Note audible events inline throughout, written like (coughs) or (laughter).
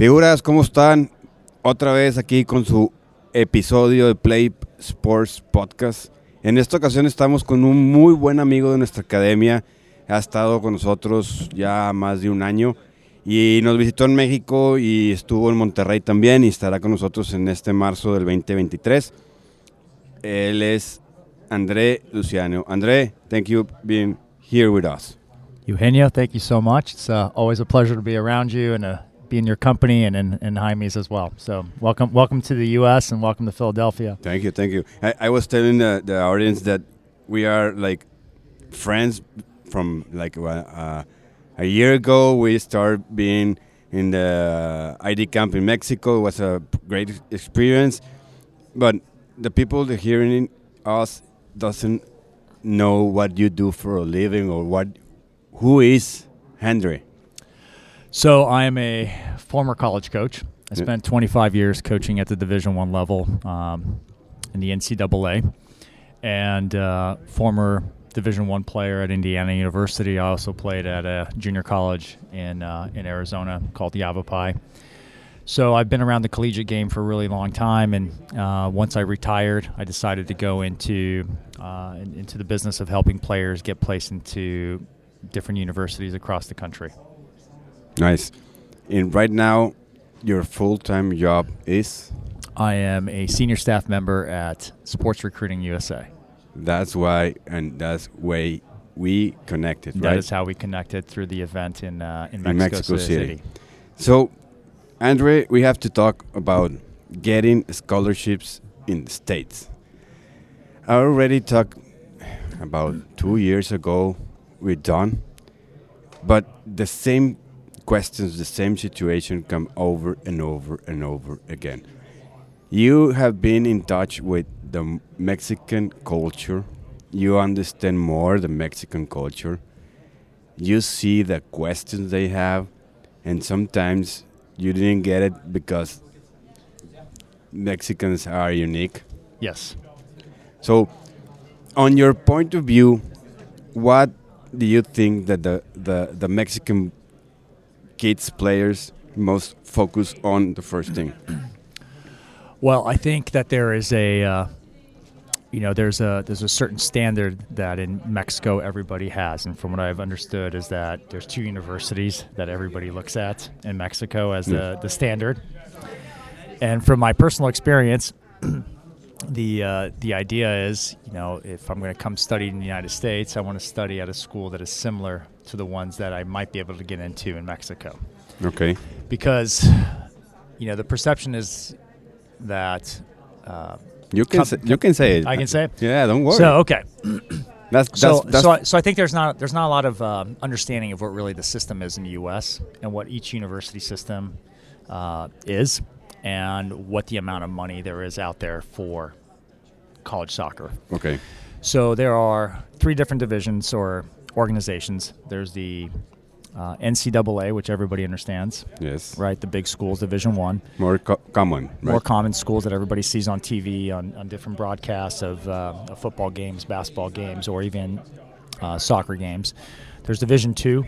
Figuras, ¿cómo están? Otra vez aquí con su episodio de Play Sports Podcast. En esta ocasión estamos con un muy buen amigo de nuestra academia. Ha estado con nosotros ya más de un año y nos visitó en México y estuvo en Monterrey también y estará con nosotros en este marzo del 2023. Él es André Luciano. André, thank you for being here with us. Eugenio, thank you so much. It's uh, always a pleasure to be around you and uh, be in your company and in, in Jaime's as well. So welcome, welcome to the U.S. and welcome to Philadelphia. Thank you, thank you. I, I was telling the, the audience that we are like friends from like uh, uh, a year ago. We started being in the ID camp in Mexico. It was a great experience, but the people hearing us doesn't know what you do for a living or what who is Henry. So I am a former college coach. I spent 25 years coaching at the Division One level um, in the NCAA, and uh, former Division One player at Indiana University. I also played at a junior college in uh, in Arizona called the Yavapai. So I've been around the collegiate game for a really long time, and uh, once I retired, I decided to go into uh, into the business of helping players get placed into different universities across the country. Nice. And right now, your full time job is. I am a senior staff member at Sports Recruiting USA. That's why, and that's way we connected, That right? is how we connected through the event in uh, in In Mexico, Mexico City. City. So, Andre, we have to talk about getting scholarships in the States. I already talked about two years ago with Don, but the same questions, the same situation come over and over and over again. You have been in touch with the Mexican culture. You understand more the Mexican culture. You see the questions they have, and sometimes you didn't get it because Mexicans are unique. Yes. So, on your point of view, what do you think that the, the, the Mexican kids players most focus on the first thing? (clears throat) Well, I think that there is a, uh, you know, there's a there's a certain standard that in Mexico everybody has, and from what I've understood is that there's two universities that everybody looks at in Mexico as the the standard. And from my personal experience, (clears throat) the uh, the idea is, you know, if I'm going to come study in the United States, I want to study at a school that is similar to the ones that I might be able to get into in Mexico Okay. because you know the perception is that uh, You can Com- say, you can say it. I can say it? Yeah, don't worry. so okay that's (clears throat) that's, so that's so I, so I think there's not there's not a lot of um, understanding of what really the system is in the U.S. and what each university system uh, is and what the amount of money there is out there for college soccer. okay. So there are three different divisions or organizations. There's the uh, NCAA, which everybody understands, Yes. right? The big schools, Division One. More co- common. Right? more common schools that everybody sees on TV on, on different broadcasts of, uh, of football games, basketball games, or even uh, soccer games. There's Division Two,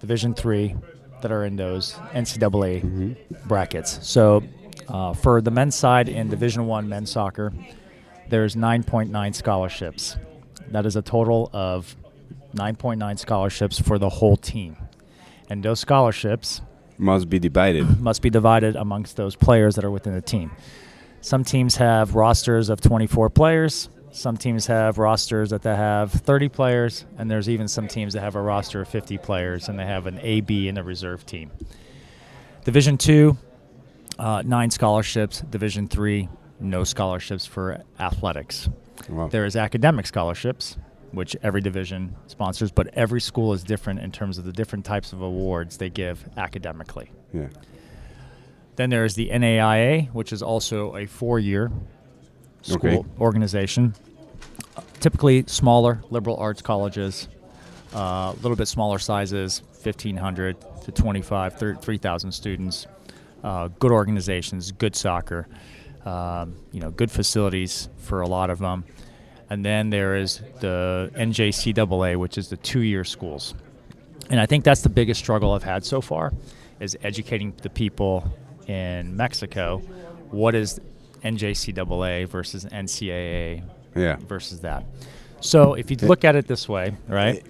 Division Three, that are in those NCAA brackets. So uh, for the men's side in Division One men's soccer, there's 9.9 scholarships. That is a total of 9.9 scholarships for the whole team, and those scholarships Must be divided. (coughs) must be divided amongst those players that are within the team. Some teams have rosters of 24 players. Some teams have rosters that they have 30 players, and there's even some teams that have a roster of 50 players, and they have an A, B, and a reserve team. Division two, uh, nine scholarships. Division three, no scholarships for athletics. Wow. There is academic scholarships, which every division sponsors, but every school is different in terms of the different types of awards they give academically. Yeah. Then there's the NAIA, which is also a four-year school Okay. organization. Typically smaller liberal arts colleges, uh, a little bit smaller sizes, 1,500 to 25, 3,000 students. Uh, good organizations, good soccer, um, you know, good facilities for a lot of them. And then there is the NJCAA, which is the two-year schools. And I think that's the biggest struggle I've had so far, is educating the people in Mexico. What is NJCAA versus NCAA Yeah. versus that? So if you look at it this way, right?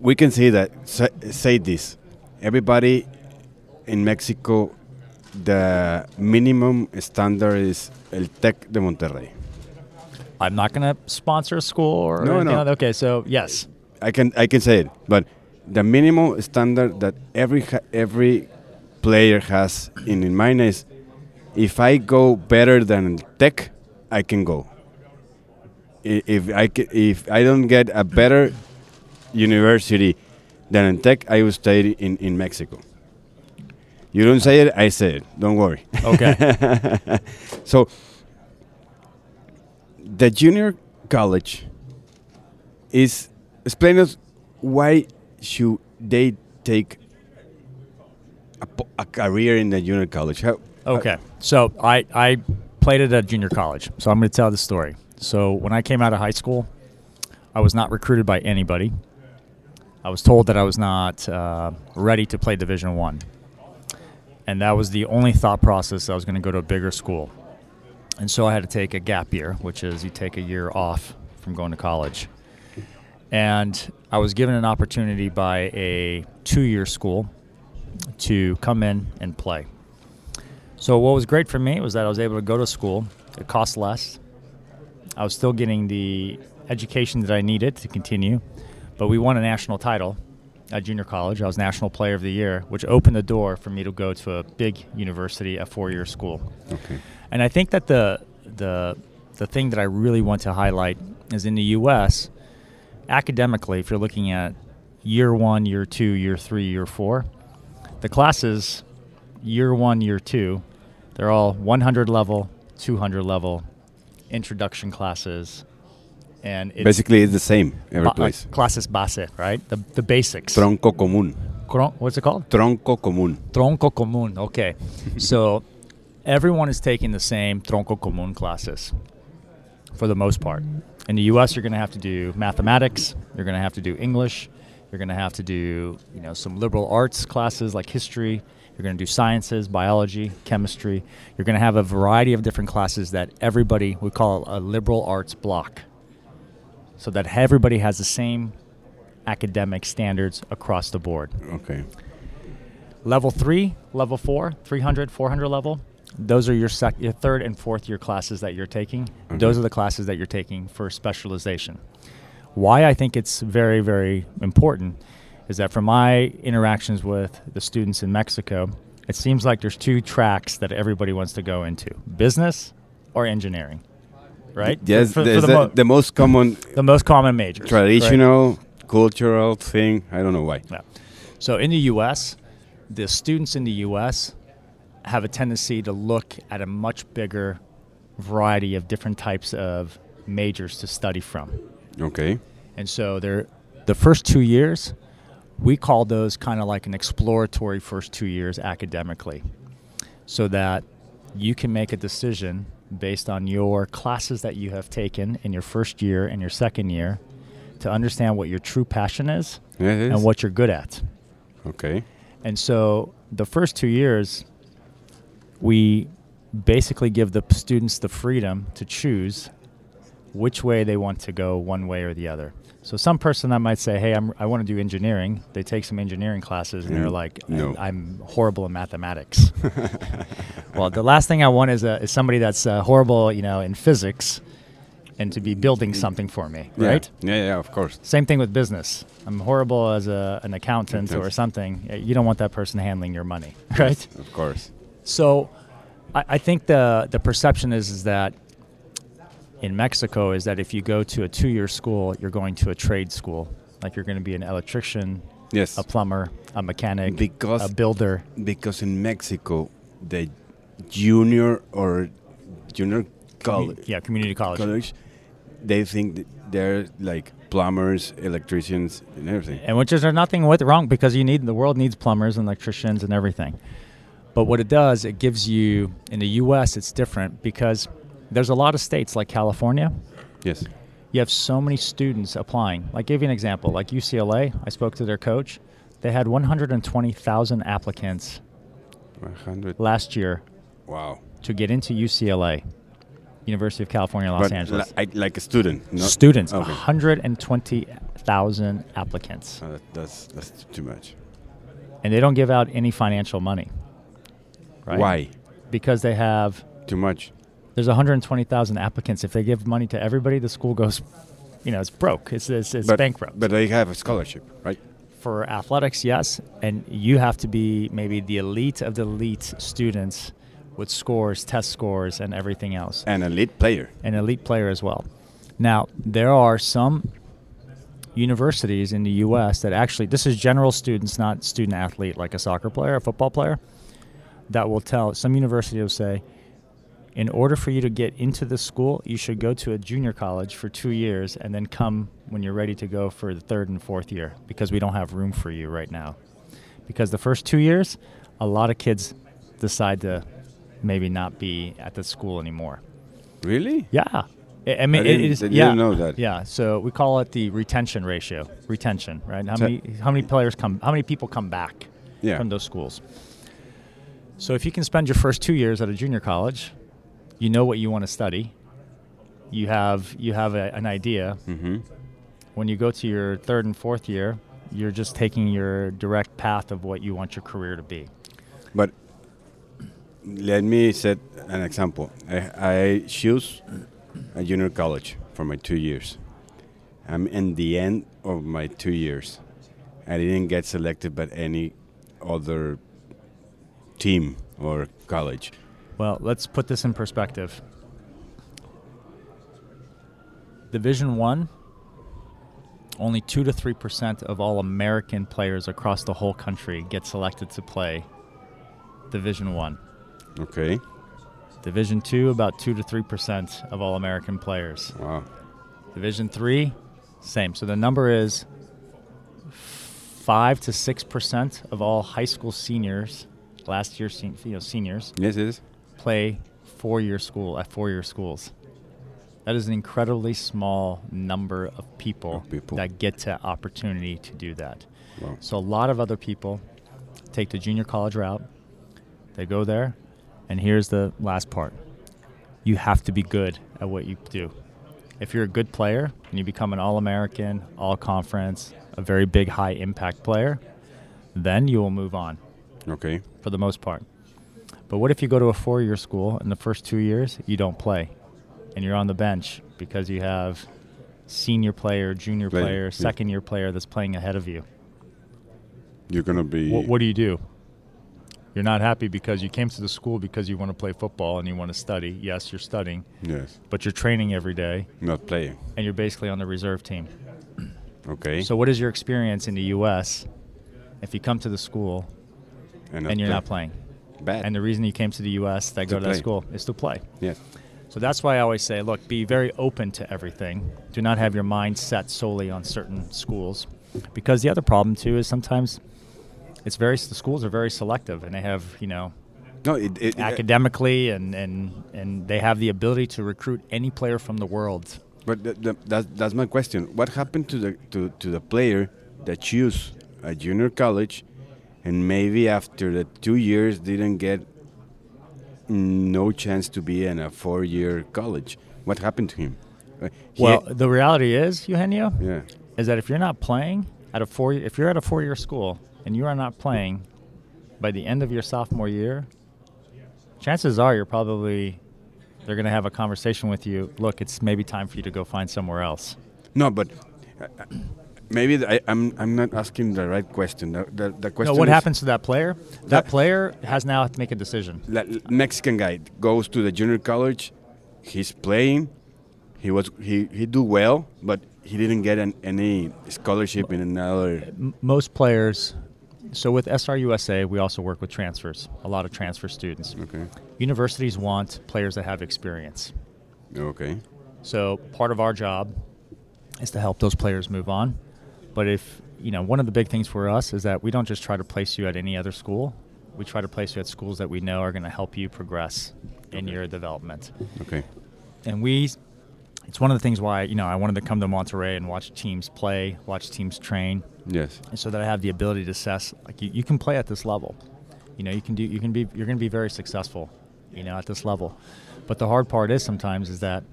We can say that. Say, say this. Everybody in Mexico, the minimum standard is el Tec de Monterrey. I'm not going to sponsor a school or No, anything no. like. Okay, so yes, I can I can say it, but the minimum standard that every every player has in, in mind is if I go better than Tech, I can go. If I if I don't get a better university than in Tech, I will stay in, in Mexico. You don't say it, I say it. Don't worry. okay. (laughs) So the junior college is explain us why should they take a, a career in the junior college? How, Okay. So I, I played at a junior college. So I'm going to tell the story. So when I came out of high school, I was not recruited by anybody. I was told that I was not uh, ready to play Division One, and that was the only thought process. I was going to go to a bigger school, and so I had to take a gap year, which is you take a year off from going to college. And I was given an opportunity by a two-year school to come in and play. So what was great for me was that I was able to go to school. It cost less. I was still getting the education that I needed to continue, but we won a national title at junior college. I was National Player of the Year, which opened the door for me to go to a big university, a four-year school. okay. And I think that the the the thing that I really want to highlight is in the U.S. academically, if you're looking at year one, year two, year three, year four, the classes year one, year two, they're all 100 level, 200 level introduction classes, and it's Basically, it's the same every ba- uh, place. classes base, right? The the basics. Tronco común. What's it called? Tronco común. Tronco común. Okay. (laughs) so everyone is taking the same tronco común classes for the most part. In the US, you're going to have to do mathematics, you're going to have to do English, you're going to have to do, you know, some liberal arts classes like history, you're going to do sciences, biology, chemistry. You're going to have a variety of different classes that everybody we call a liberal arts block. So that everybody has the same academic standards across the board Okay. level three, level four, 300, 400 level. Those are your, sec- your third and fourth year classes that you're taking. Okay. Those are the classes that you're taking for specialization. Why I think it's very, very important is that from my interactions with the students in Mexico, it seems like there's two tracks that everybody wants to go into business or engineering, right? Yes, for, for the, the, mo- the most common the most common majors. right? traditional cultural thing. I don't know why. Yeah. So in the U.S., the students in the U.S. have a tendency to look at a much bigger variety of different types of majors to study from, Okay. and so they're the first two years. We call those kind of like an exploratory first two years academically, so that you can make a decision based on your classes that you have taken in your first year and your second year to understand what your true passion is yes. and what you're good at. Okay. And so the first two years, we basically give the students the freedom to choose which way they want to go, one way or the other. So some person that might say, "Hey, I'm, I want to do engineering." They take some engineering classes, and they're Mm, like, no. "I'm horrible in mathematics." (laughs) well, the last thing I want is, a, is somebody that's uh, horrible, you know, in physics, and to be building something for me, Yeah. right? Yeah, yeah, of course. Same thing with business. I'm horrible as a, an accountant or something. You don't want that person handling your money, right? Of course. So, I, I think the the perception is is that in Mexico is that if you go to a two-year school, you're going to a trade school. Like you're going to be an electrician, Yes. a plumber, a mechanic, Because- a builder. because in Mexico, the junior or junior college, Yeah, community college. college, they think they're like plumbers, electricians, and everything. and which is there's nothing with wrong because you need the world needs plumbers and electricians and everything. But what it does, it gives you in the U.S. It's different because there's a lot of states like California. Yes. You have so many students applying. Like, give you an example. Like UCLA, I spoke to their coach. They had 120,000 applicants 100. last year Wow. to get into UCLA, University of California, Los but Angeles. li- like a student. Students, Okay. 120,000 applicants. Oh, that, that's that's too much. And they don't give out any financial money. Right? Why? Because they have, Too much. there's 120,000 applicants. If they give money to everybody, the school goes, you know, it's broke. It's, it's, it's but, bankrupt. But they have a scholarship, right? for athletics, yes, and you have to be maybe the elite of the elite students with scores, test scores, and everything else. An elite player. An elite player as well. Now, there are some universities in the U.S. that actually, this is general students, not student athlete like a soccer player, a football player, that will tell, some university will say, in order for you to get into the school, you should go to a junior college for two years and then come when you're ready to go for the third and fourth year because we don't have room for you right now. Because the first two years, a lot of kids decide to maybe not be at the school anymore. Really? Yeah. I I mean, I it is. I yeah, know that. Yeah, so we call it the retention ratio. Retention, right? How So- many how many players come? How many people come back Yeah. from those schools? So if you can spend your first two years at a junior college, you know what you want to study. You have you have a, an idea. Mm-hmm. When you go to your third and fourth year, you're just taking your direct path of what you want your career to be. But let me set an example. I, I choose a junior college for my two years. I'm in the end of my two years. I didn't get selected by any other team or college. Well, let's put this in perspective. Division One, only two to three percent of all American players across the whole country get selected to play Division One. Okay. Division Two, about two to three percent of all American players. Wow. Division Three, same. So the number is five to six percent of all high school seniors, last year sen- you know, seniors, Yes, is. play four-year school at four-year schools. That is an incredibly small number of people, Of people. that get to opportunity to do that. Wow. So a lot of other people take the junior college route. They go there, and here's the last part: you have to be good at what you do. If you're a good player and you become an All-American, All-Conference, a very big, high-impact player, then you will move on Okay. for the most part. But what if you go to a four year school and the first two years you don't play and you're on the bench because you have senior player, junior Player, player, yeah. second year player that's playing ahead of you? You're gonna be. What, what do you do? You're not happy because you came to the school because you want to play football and you want to study. Yes, you're studying, Yes. but you're training every day Not playing. and you're basically on the reserve team. Okay. So, what is your experience in the U.S. if you come to the school and you're play- not playing? Bad. And the reason you came to the U.S. that To go to that school is to play. yes. So that's why I always say, look, be very open to everything. Do not have your mind set solely on certain schools, because the other problem too is sometimes it's very the schools are very selective, and they have you know No. It. it academically and and and they have the ability to recruit any player from the world. But the, the, that's, that's my question. What happened to the to, to the player that choose a junior college, and maybe after the two years didn't get no chance to be in a four-year college? What happened to him? Uh, he- Well, the reality is, Eugenio, yeah, is that if you're not playing at a four, if you're at a four-year school and you are not playing by the end of your sophomore year, chances are you're probably they're going to have a conversation with you. Look, it's maybe time for you to go find somewhere else. no, but uh, uh, maybe I, I'm I'm not asking the right question. The the, the No, question. what is, happens to that player? That That- player has now to make a decision. la- Mexican guy goes to the junior college. He's playing. he was he he do well, but he didn't get an, any scholarship in another. Most players. So with SRUSA, we also work with transfers. A lot of transfer students. Okay. Universities want players that have experience. Okay. So part of our job is to help those players move on. But if you know, one of the big things for us is that we don't just try to place you at any other school. We try to place you at schools that we know are going to help you progress in your development. Okay. And we, it's one of the things why you know I wanted to come to Monterrey and watch teams play, watch teams train, Yes. so that I have the ability to assess like you, you can play at this level. You know, you can do you can be you're going to be very successful, you know, at this level. But the hard part is sometimes is that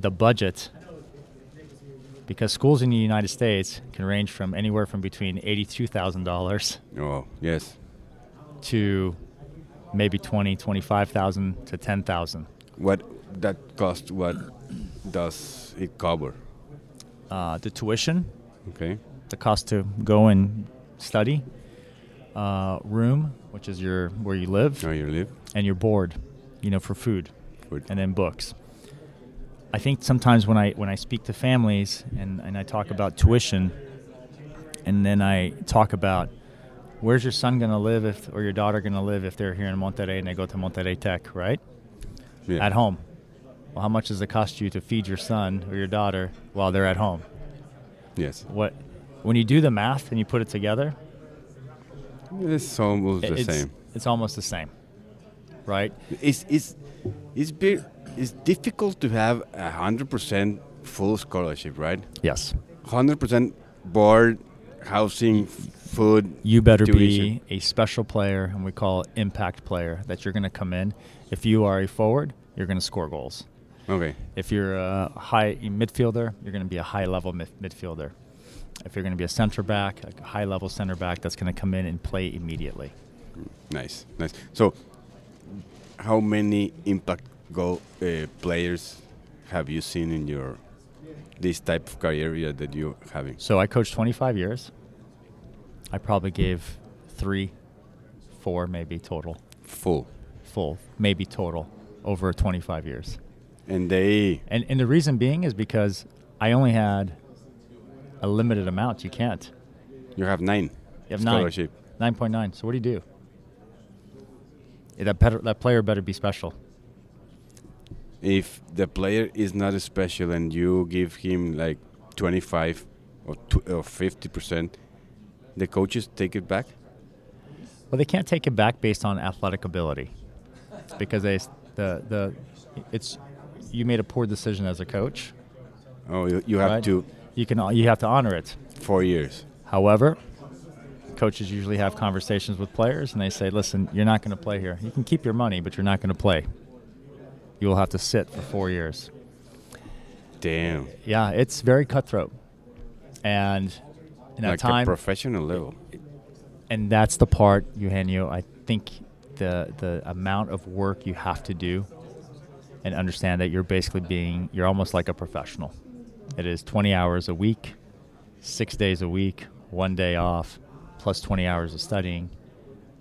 the budget because schools in the United States can range from anywhere from between $82,000 Oh yes. to maybe 20, 25,000 to 10,000. What that cost? What does it cover? Uh, the tuition, Okay. the cost to go and study, uh, room, which is your where you live, Now you live. and your board, you know, for food, Food. and then books. I think sometimes when I when I speak to families and, and I talk about tuition, and then I talk about where's your son going to live if or your daughter going to live if they're here in Monterrey and they go to Monterrey Tech, right? Yeah. At home. Well, how much does it cost you to feed your son or your daughter while they're at home? Yes. What when you do the math and you put it together, It's almost the it's, same. It's almost the same, right? It's it's it's big. It's difficult to have a hundred percent full scholarship, right? Yes. Hundred percent board, housing, food. You better tuition. be a special player, and we call it impact player. That you're going to come in. If you are a forward, you're going to score goals. Okay. If you're a high midfielder, you're going to be a high level mid- midfielder. If you're going to be a center back, a high level center back, that's going to come in and play immediately. Nice, nice. So, how many impact go uh, players have you seen in your this type of career that you're having? So I coached 25 years. I probably gave three, four, maybe total, Full, full, maybe total, over 25 years. and they And and the reason being is because I only had a limited amount. You can't. you have nine You have nine. Nine point nine. So what do you do? Yeah, that better, that player better be special. If the player is not special and you give him like 25 or, tw- or 50 percent, the coaches take it back. Well, they can't take it back based on athletic ability, because they the the it's you made a poor decision as a coach. Oh, you, you have right? to You can you have to honor it. four years. However, coaches usually have conversations with players and they say, "Listen, you're not going to play here. You can keep your money, but you're not going to play. You will have to sit for four years." Damn, Yeah, it's very cutthroat, and in like that time, a professional level. and that's the part, Eugenio. I think the the amount of work you have to do, and understand that you're basically being you're almost like a professional. It is 20 hours a week, six days a week, one day off, plus 20 hours of studying,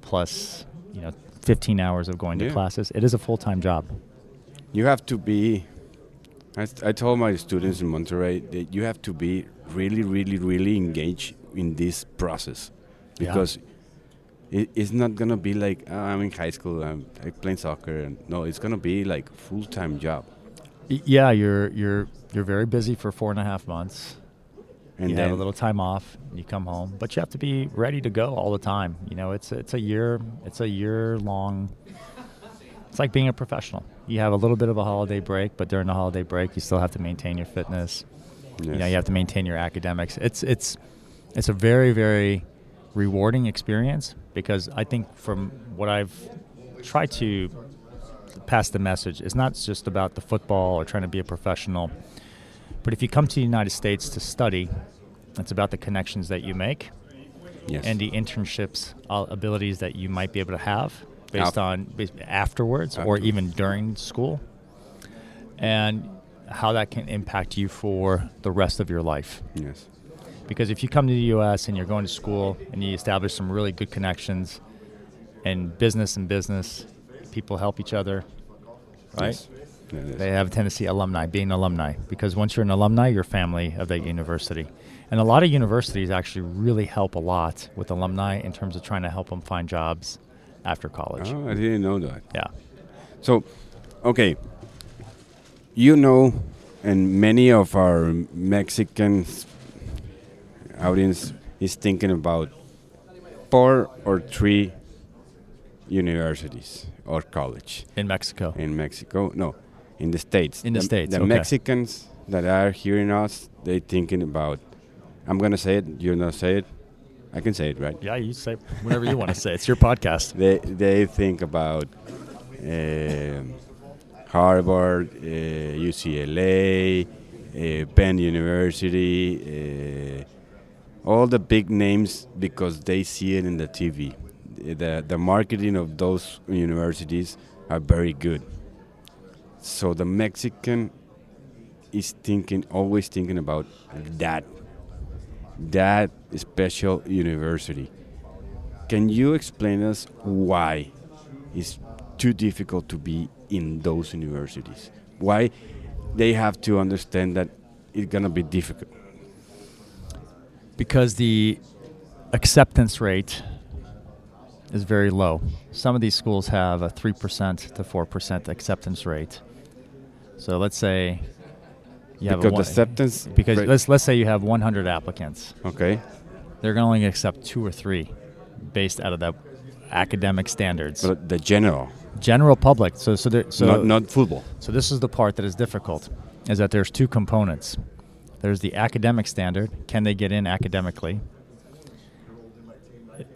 plus you know 15 hours of going to classes. It is a full time job. You have to be. I told my students in Monterrey that you have to be really, really, really engaged in this process Yeah. because it, it's not gonna be like "Oh, I'm in high school, I'm, i playing soccer, and no, it's gonna be like full time job. Yeah, you're you're you're very busy for four and a half months. And you then have a little time off, you come home, but you have to be ready to go all the time. You know, it's it's a year it's a year long. It's like being a professional. You have a little bit of a holiday break, but during the holiday break, you still have to maintain your fitness. You know, you have to maintain your academics. It's it's it's a very very rewarding experience because I think from what I've tried to pass the message, it's not just about the football or trying to be a professional. But if you come to the United States to study, it's about the connections that you make yes. and the internships uh, abilities that you might be able to have based Af- on afterwards or even during school, and how that can impact you for the rest of your life. yes. Because if you come to the U.S. and you're going to school and you establish some really good connections, and business and business, people help each other, right? Yes. Yes. They have a tendency alumni being alumni because once you're an alumni, you're family of that university. And a lot of universities actually really help a lot with alumni in terms of trying to help them find jobs after college. Oh, I didn't know that. Yeah. So, okay, you know, and many of our Mexican audience is thinking about four or three universities or college In Mexico. in Mexico. No, in the states. In the States, the okay. Mexicans that are hearing us, they thinking about. I'm gonna say it. You're gonna say it. I can say it, right? Yeah, you say whatever you want to say. It's your podcast. (laughs) They they think about um Harvard, uh, UCLA, uh, Penn University, uh, all the big names because they see it in the TV. The the marketing of those universities are very good. So the Mexican is thinking always thinking about that that special university. Can you explain us why it's too difficult to be in those universities? Why they have to understand that it's gonna be difficult? because the acceptance rate is very low. Some of these schools have a 3% to 4% acceptance rate. So let's say you Because one- acceptance because rate- let's let's say you have 100 applicants. Okay, They're going to only accept 2 or 3 based out of the academic standards. but the general, General public. So so there, so not not football. so this is the part that is difficult, is that there's two components. There's the academic standard. Can they get in academically?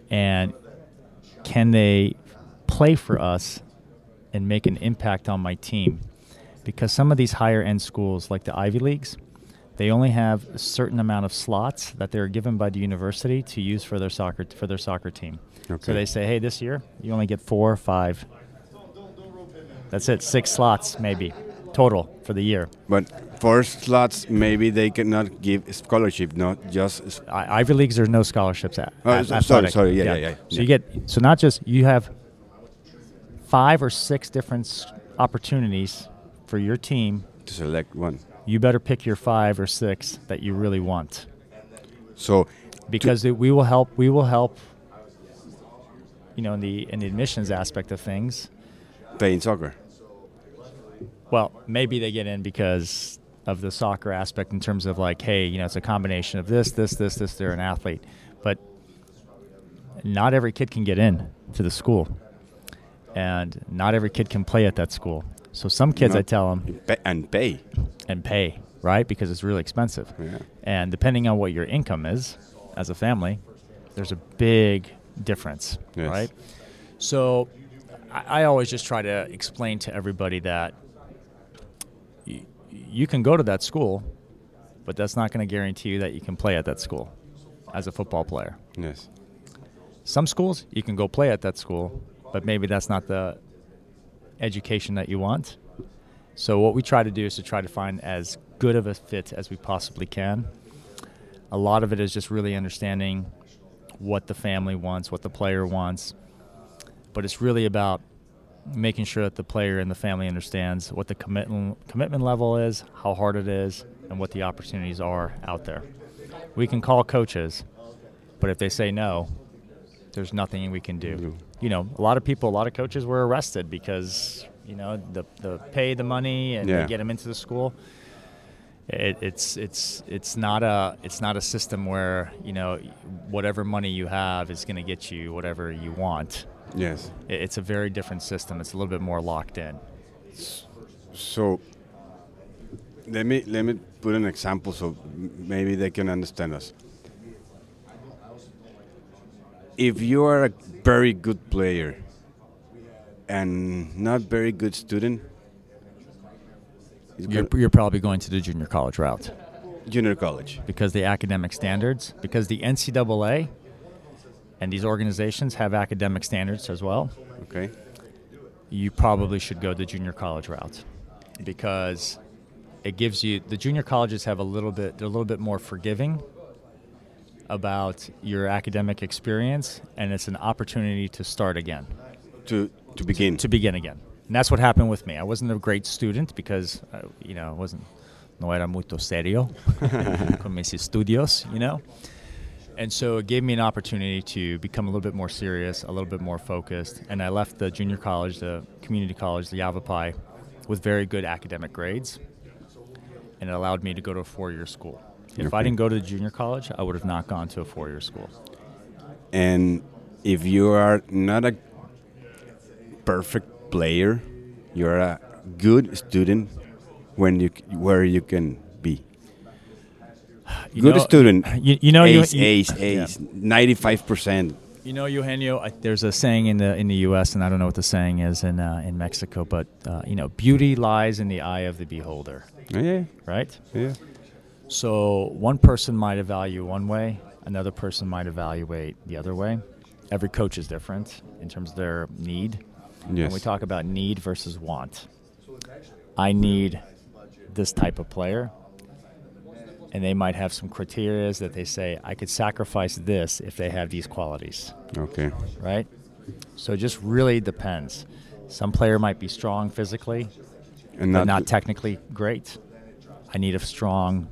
And can they play for us and make an impact on my team? Because some of these higher end schools, like the Ivy Leagues, they only have a certain amount of slots that they're given by the university to use for their soccer for their soccer team. Okay. So they say, hey, this year you only get four or five. That's it, six slots maybe total for the year. But for slots, maybe they cannot give scholarship, not just. I- Ivy Leagues, there's no scholarships at. Oh, sorry, sorry, yeah, yeah, yeah, So yeah. you get so not just you have five or six different opportunities for your team. To select one. You better pick your five or six that you really want So because it, we will help. We will help. You know, in the in the admissions aspect of things. playing soccer. Well, maybe they get in because of the soccer aspect in terms of like, hey, you know, it's a combination of this, this, this, this. They're an athlete, but not every kid can get in to the school, and not every kid can play at that school. So some kids, I tell them, and pay. and pay right because it's really expensive. Yeah. And depending on what your income is as a family, there's a big difference, Yes. right? So I, I always just try to explain to everybody that y- you can go to that school, but that's not going to guarantee you that you can play at that school as a football player. Yes. Some schools you can go play at that school, but maybe that's not the education that you want. So what we try to do is to try to find as good of a fit as we possibly can. A lot of it is just really understanding what the family wants, what the player wants. But it's really about making sure that the player and the family understands what the commitment commitment level is, how hard it is, and what the opportunities are out there. We can call coaches, but if they say no, there's nothing we can do. Do. You know, a lot of people, a lot of coaches were arrested because you know the the pay the money and Yeah. they get them into the school. It, it's it's it's not a it's not a system where you know whatever money you have is going to get you whatever you want. Yes. It, it's a very different system. It's a little bit more locked in. So let me let me put an example so maybe they can understand us. If you are a very good player and not very good student, You're, you're probably going to the junior college route junior college. because the academic standards, because the NCAA and these organizations have academic standards as well. Okay. you probably should go the junior college route because it gives you the junior colleges have a little bit they're a little bit more forgiving about your academic experience and it's an opportunity to start again To to begin. to begin again And that's what happened with me. I wasn't a great student because, uh, you know, I wasn't, no era muito serio (laughs) con mis estudios, you know. And so it gave me an opportunity to become a little bit more serious, a little bit more focused. And I left the junior college, the community college, the Yavapai, with very good academic grades. And it allowed me to go to a four year school. If Okay. I didn't go to the junior college, I would have not gone to a four year school. And if you are not a perfect player, you're a good student when you where you can be. You good know- student. You, you know, you- ace, you, ace, ace, ninety-five percent. You know, Eugenio, I, there's a saying in the in the U.S. and I don't know what the saying is in uh, in Mexico, but uh, you know, beauty lies in the eye of the beholder, Yeah, right? yeah. So one person might evaluate one way, another person might evaluate the other way. Every coach is different in terms of their need. When we talk about need versus want, I need this type of player, and they might have some criteria that they say I could sacrifice this if they have these qualities Okay. right? So it just really depends. Some player might be strong physically, And but not technically great. I need a strong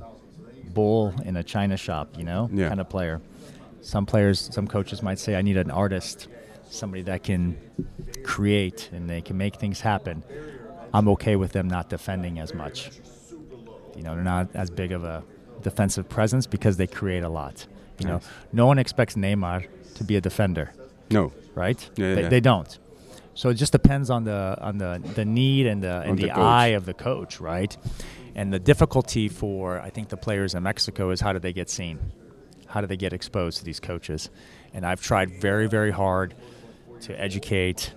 bull in a china shop, you know, Yeah. kind of player. Some players, some coaches might say, I need an artist, somebody that can create and they can make things happen. I'm okay with them not defending as much. You know, they're not as big of a defensive presence because they create a lot. You know, no one expects Neymar to be a defender no. right? Yeah, they, yeah. they don't. So it just depends on the on the, the need and the and the, the eye of the coach, right? And the difficulty for I think the players in Mexico is how do they get seen? How do they get exposed to these coaches? And I've tried very very hard to educate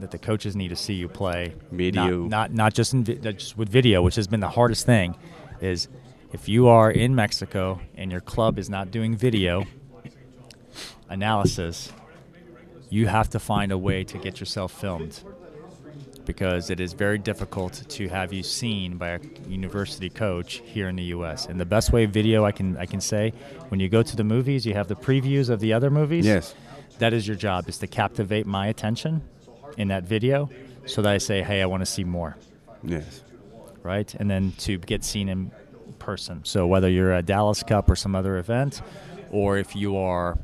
that the coaches need to see you play. Video. Not not, not just in vi- just with video, which has been the hardest thing, is if you are in Mexico and your club is not doing video analysis, you have to find a way to get yourself filmed because it is very difficult to have you seen by a university coach here in the US. And the best way video I can I can say when you go to the movies, you have the previews of the other movies. Yes. That is your job is to captivate my attention in that video so that I say, "Hey, I want to see more." Yes. right? And then to get seen in person. So whether you're at Dallas Cup or some other event, or if you are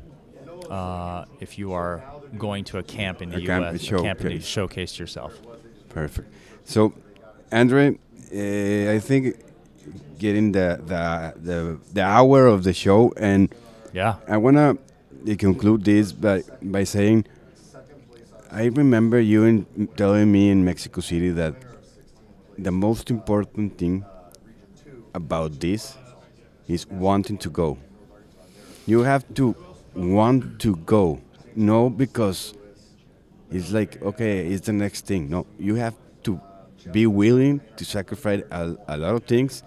uh, if you are going to a camp in the A camp, U.S., a a camp to showcase. showcase yourself. Perfect. So, Andre, uh, I think getting the, the the the hour of the show, and Yeah, I wanna conclude this by by saying, I remember you in, telling me in Mexico City that the most important thing about this is wanting to go. You have to want to go, no because it's like okay, it's the next thing. No, you have to be willing to sacrifice a, a lot of things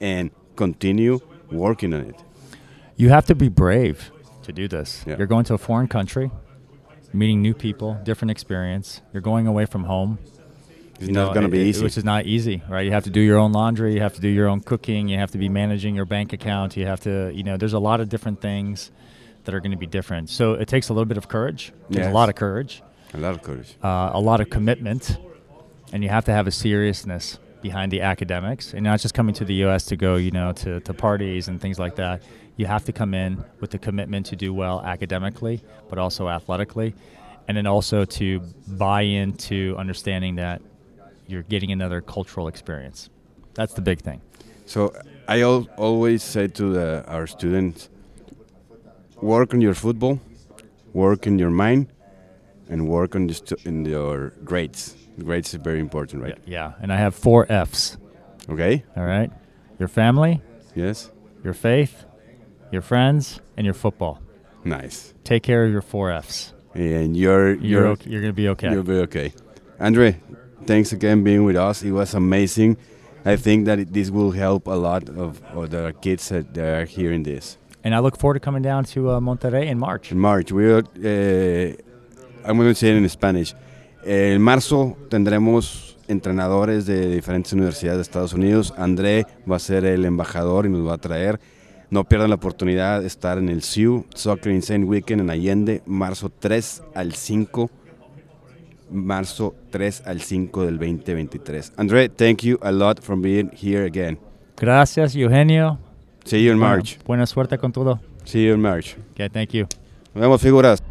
and continue working on it. you have to be brave to do this. Yeah. You're going to a foreign country, meeting new people, different experience. You're going away from home. It's you not going to be it- easy. Which is not easy, right? You have to do your own laundry, you have to do your own cooking, you have to be managing your bank account, you have to, you know, there's a lot of different things that are going to be different. So it takes a little bit of courage. Yes. a lot of courage, a lot of courage. uh, a lot of commitment, and you have to have a seriousness behind the academics and not just coming to the U.S. to go, you know, to, to parties and things like that. You have to come in with the commitment to do well academically, but also athletically, and then also to buy into understanding that you're getting another cultural experience. That's the big thing. So I al- always say to the, our students, work on your football, work in your mind, and work on the stu- in your grades. Grades is very important, right? Yeah, and I have four F's. Okay. All right, your family, Yes. your faith, your friends, and your football. Nice. Take care of your four F's. And you're You're you're okay, you're gonna be okay. You'll be okay. Andre, thanks again being with us. It was amazing. I think that it, this will help a lot of, of the kids that, that are hearing this. And I look forward to coming down to uh, Monterrey in March. En March, we are, eh, I'm going to say it in Spanish. En marzo tendremos entrenadores de diferentes universidades de Estados Unidos. André va a ser el embajador y nos va a traer. No pierdan la oportunidad de estar en el SIU Soccer Insane Weekend en Allende, marzo 3 al 5. marzo 3 al 5 del 2023. André, thank you a lot for being here again. Gracias, Eugenio. See you in March. Buena suerte con todo. See you in March. Okay, thank you. Nos vemos, figuras.